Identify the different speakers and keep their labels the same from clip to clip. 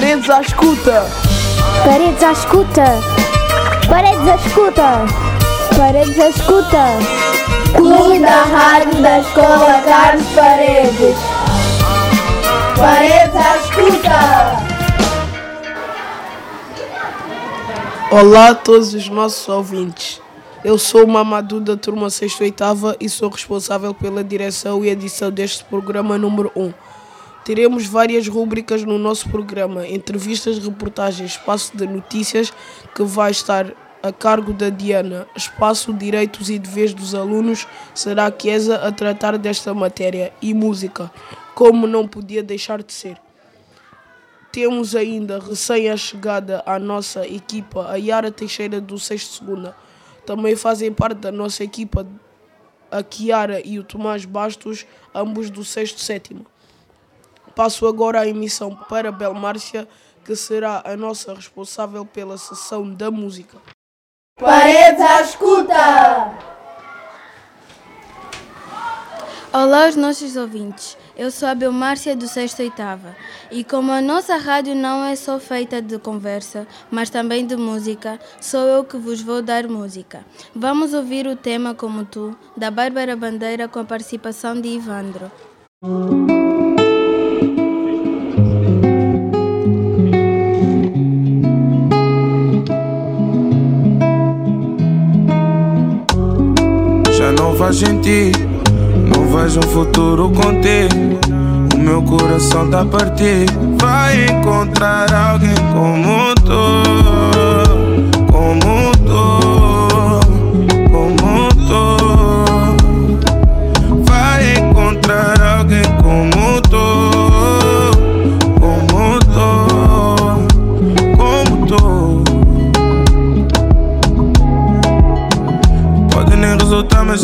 Speaker 1: Paredes à escuta.
Speaker 2: Paredes à escuta. Paredes à escuta. Paredes à escuta.
Speaker 3: Clube da Rádio da Escola Carlos Paredes. Paredes à escuta.
Speaker 1: Olá a todos os nossos ouvintes. Eu sou o Mamadou da turma 6 e 8 e sou responsável pela direção e edição deste programa número 1. Teremos várias rúbricas no nosso programa, entrevistas, reportagens, espaço de notícias, que vai estar a cargo da Diana. Espaço Direitos e Deveres dos Alunos será a Chiesa a tratar desta matéria e música, como não podia deixar de ser. Temos ainda recém-chegada à nossa equipa a Yara Teixeira do 6 Segunda. Também fazem parte da nossa equipa a Kiara e o Tomás Bastos, ambos do 6 Sétimo. Passo agora a emissão para Belmárcia, que será a nossa responsável pela sessão da música.
Speaker 3: Paredes à escuta!
Speaker 4: Olá aos nossos ouvintes, eu sou a Belmárcia do 6 Oitava e como a nossa rádio não é só feita de conversa, mas também de música, sou eu que vos vou dar música. Vamos ouvir o tema Como Tu, da Bárbara Bandeira com a participação de Ivandro.
Speaker 5: Faz não vejo um futuro contigo. O meu coração tá partido. Vai encontrar alguém como tu, como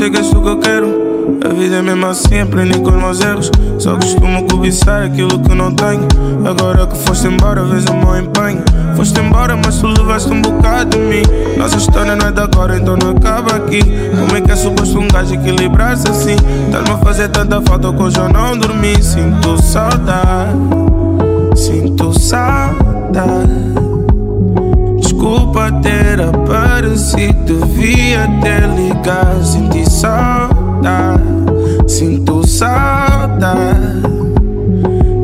Speaker 5: sei que és tu que eu quero. A vida é mesmo assim, aprendi com os meus erros. Só costumo cobiçar aquilo que não tenho. Agora que foste embora, vejo o meu empenho. Foste embora, mas tu levaste um bocado de mim. Nossa história não é de agora, então não acaba aqui. Como é que é suposto um gajo equilibrar-se assim? Estás-me a fazer tanta falta que eu não dormi. Sinto saudade, sinto saudade. Desculpa ter aparecido, devia ter ligado. Senti saudade, sinto saudade.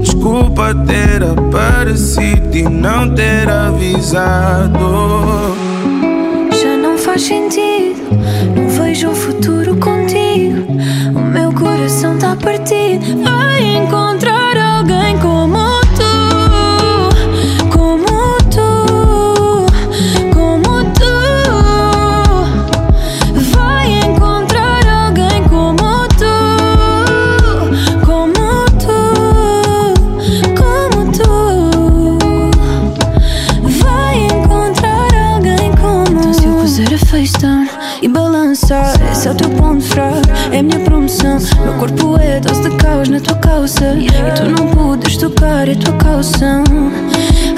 Speaker 5: Desculpa ter aparecido e não ter avisado.
Speaker 6: Já não faz sentido, não vejo um futuro contigo. O meu coração tá partido. Vai encontrar calça. E tu não podes tocar, é tua calção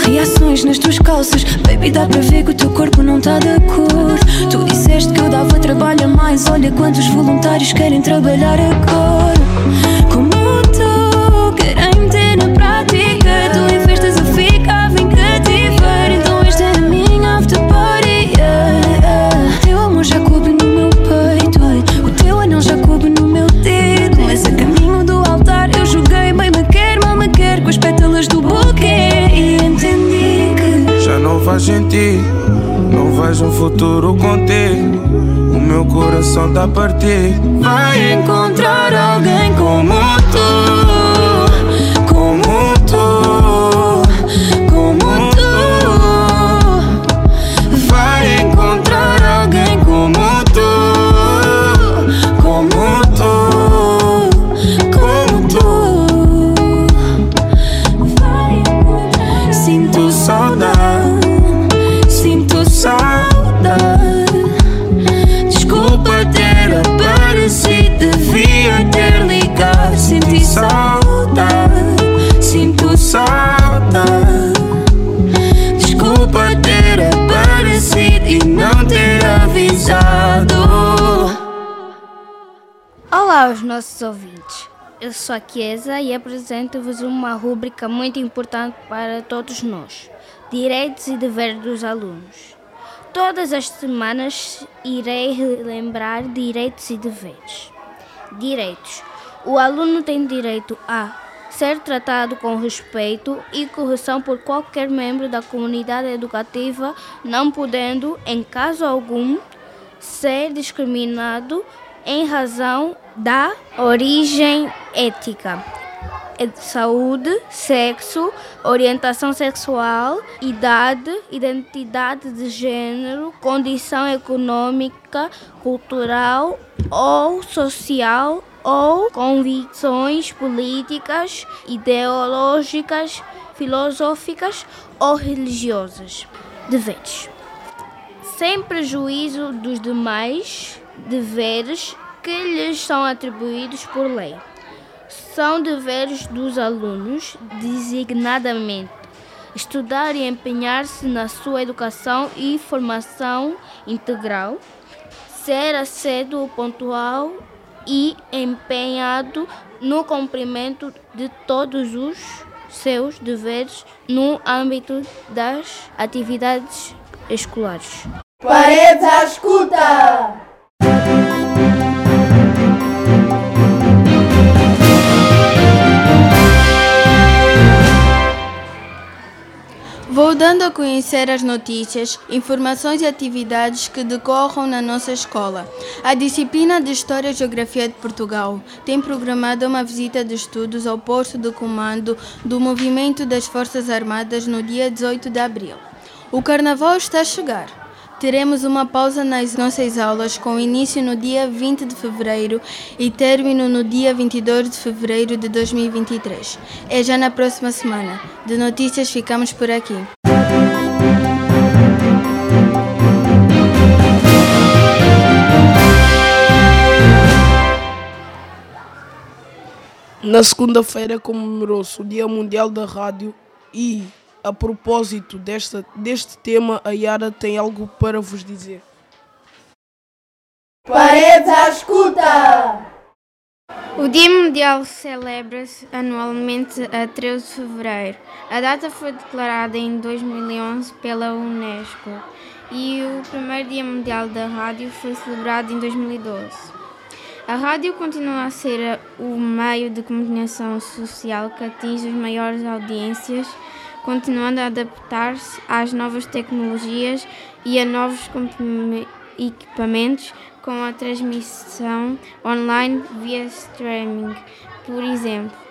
Speaker 6: Reações nas tuas calças. Baby, dá para ver que o teu corpo não tá de acordo. Tu disseste que eu dava trabalho a mais. Olha quantos voluntários querem trabalhar agora Já
Speaker 5: não vejo um futuro contigo. O meu coração tá partido. Vai encontrar alguém como tu,
Speaker 4: aos nossos ouvintes.
Speaker 7: eu sou a Chiesa e apresento-vos uma rúbrica muito importante para todos nós: Direitos e Deveres dos Alunos. Todas as semanas irei relembrar direitos e deveres. Direitos: O aluno tem direito a ser tratado com respeito e correção por qualquer membro da comunidade educativa, não podendo, em caso algum, ser discriminado em razão da origem ética, saúde, sexo, orientação sexual, idade, identidade de gênero, condição econômica, cultural ou social ou convicções políticas, ideológicas, filosóficas ou religiosas. Deveres. Sem prejuízo dos demais deveres que lhes são atribuídos por lei. São deveres dos alunos, designadamente, estudar e empenhar-se na sua educação e formação integral, ser assíduo, pontual e empenhado no cumprimento de todos os seus deveres no âmbito das atividades escolares.
Speaker 3: Paredes à escuta!
Speaker 4: Vou dando a conhecer as notícias, informações e atividades que decorram na nossa escola. A disciplina de História e Geografia de Portugal tem programado uma visita de estudos ao posto de comando do Movimento das Forças Armadas no dia 18 de abril. O Carnaval está a chegar. Teremos uma pausa nas nossas aulas com início no dia 20 de fevereiro e término no dia 22 de fevereiro de 2023. É já na próxima semana. De notícias ficamos por aqui.
Speaker 1: Na segunda-feira comemorou-se o Dia Mundial da Rádio e a propósito desta, deste tema, a Yara tem algo para vos dizer.
Speaker 3: Paredes à escuta!
Speaker 8: O Dia Mundial celebra-se anualmente a 13 de fevereiro. A data foi declarada em 2011 pela Unesco e o primeiro Dia Mundial da Rádio foi celebrado em 2012. A rádio continua a ser o meio de comunicação social que atinge as maiores audiências continuando a adaptar-se às novas tecnologias e a novos equipamentos, como a transmissão online via streaming, por exemplo.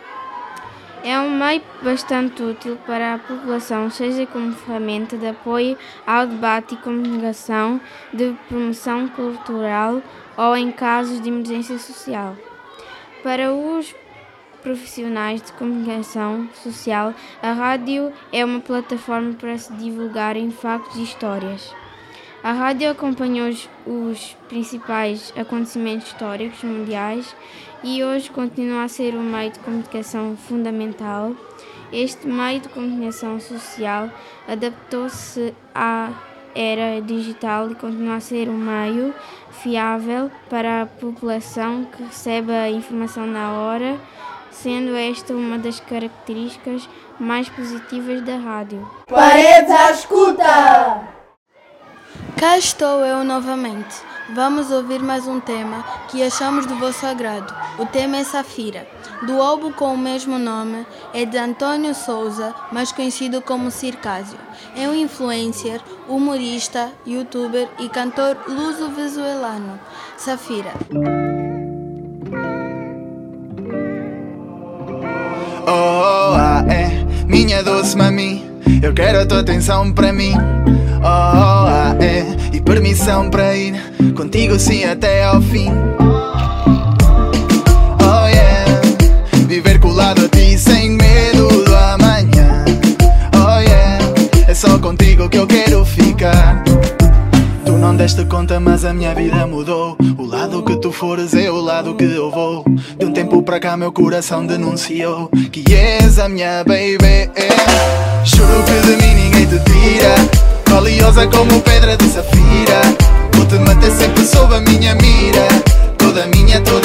Speaker 8: É um meio bastante útil para a população, seja como ferramenta de apoio ao debate e comunicação, de promoção cultural ou em casos de emergência social. Para os profissionais de comunicação social, a rádio é uma plataforma para se divulgarem factos e histórias. A rádio acompanhou os, os principais acontecimentos históricos mundiais e hoje continua a ser um meio de comunicação fundamental. Este meio de comunicação social adaptou-se à era digital e continua a ser um meio fiável para a população que recebe a informação na hora sendo esta uma das características mais positivas da rádio.
Speaker 3: Paredes à escuta!
Speaker 4: Cá estou eu novamente. Vamos ouvir mais um tema que achamos do vosso agrado. O tema é Safira. Do álbum com o mesmo nome é de Antônio Souza, mais conhecido como Circásio. É um influencer, humorista, youtuber e cantor luso-venezuelano. Safira.
Speaker 9: Minha doce mami. Eu quero a tua atenção para mim. Oh, ah, é e permissão para ir contigo sim até ao fim. Deste conta, mas a minha vida mudou. O lado que tu fores é o lado que eu vou. De um tempo para cá, meu coração denunciou que és a minha baby. Juro que de mim ninguém te tira. Valiosa como pedra de safira. Vou te manter sempre sob a minha mira. Toda minha, toda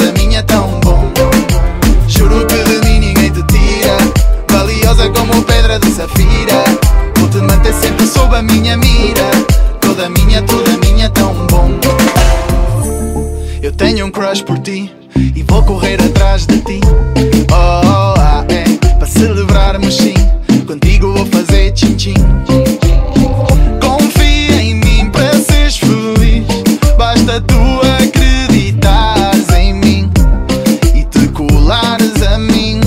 Speaker 9: E vou correr atrás de ti. Oh, oh ah, é Para celebrarmos sim. Contigo vou fazer tchim-tchim. Confia em mim para seres feliz. Basta tu acreditares em mim E te colares a mim.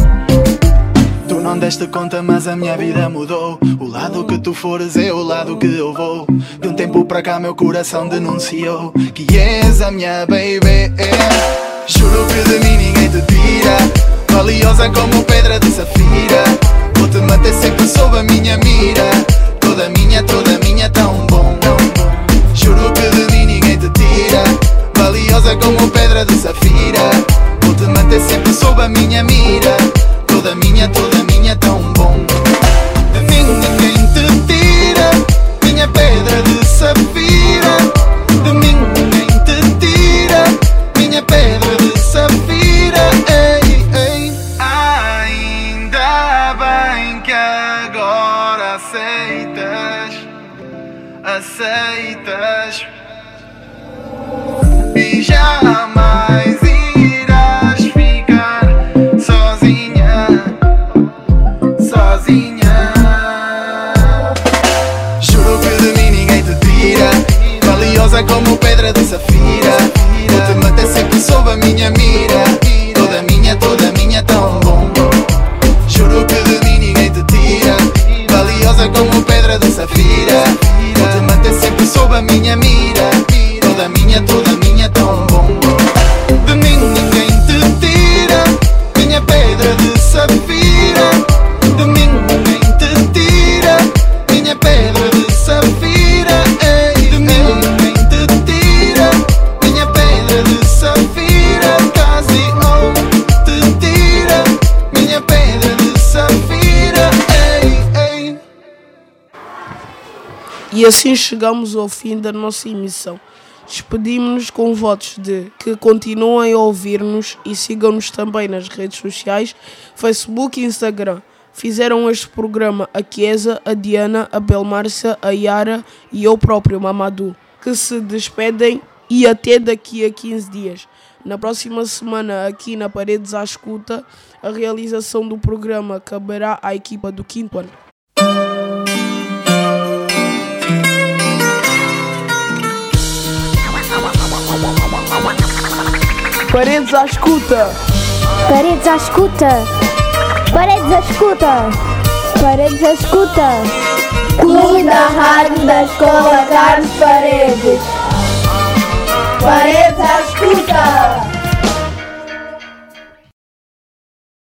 Speaker 9: Tu não deste conta mas a minha vida mudou. O lado tu fores é o lado que eu vou. De um tempo para cá meu coração denunciou Que és a minha baby. Juro que de mim ninguém te tira. Valiosa como pedra de safira Valiosa como pedra de safira. Vou te manter sempre sob a minha mira. Toda minha, toda minha, tão bom Juro que de mim ninguém te tira. Valiosa como pedra de safira. Vou te manter sempre sob a minha mira. Toda minha, toda minha, tão bom De mim ninguém te tira. Minha pedra de safira
Speaker 1: E assim chegamos ao fim da nossa emissão. Despedimos-nos com votos de que continuem a ouvir-nos e sigam-nos também nas redes sociais, Facebook e Instagram. Fizeram este programa a Chiesa, a Diana, a Belmárcia, a Yara e eu próprio, Mamadou, que se despedem e até daqui a 15 dias. Na próxima semana, aqui na Paredes à Escuta, a realização do programa caberá à equipa do quinto ano. Paredes à Escuta!
Speaker 2: Paredes à escuta. Paredes à escuta. Paredes à escuta.
Speaker 3: Clube da Rádio da Escola Carlos Paredes. Paredes à escuta.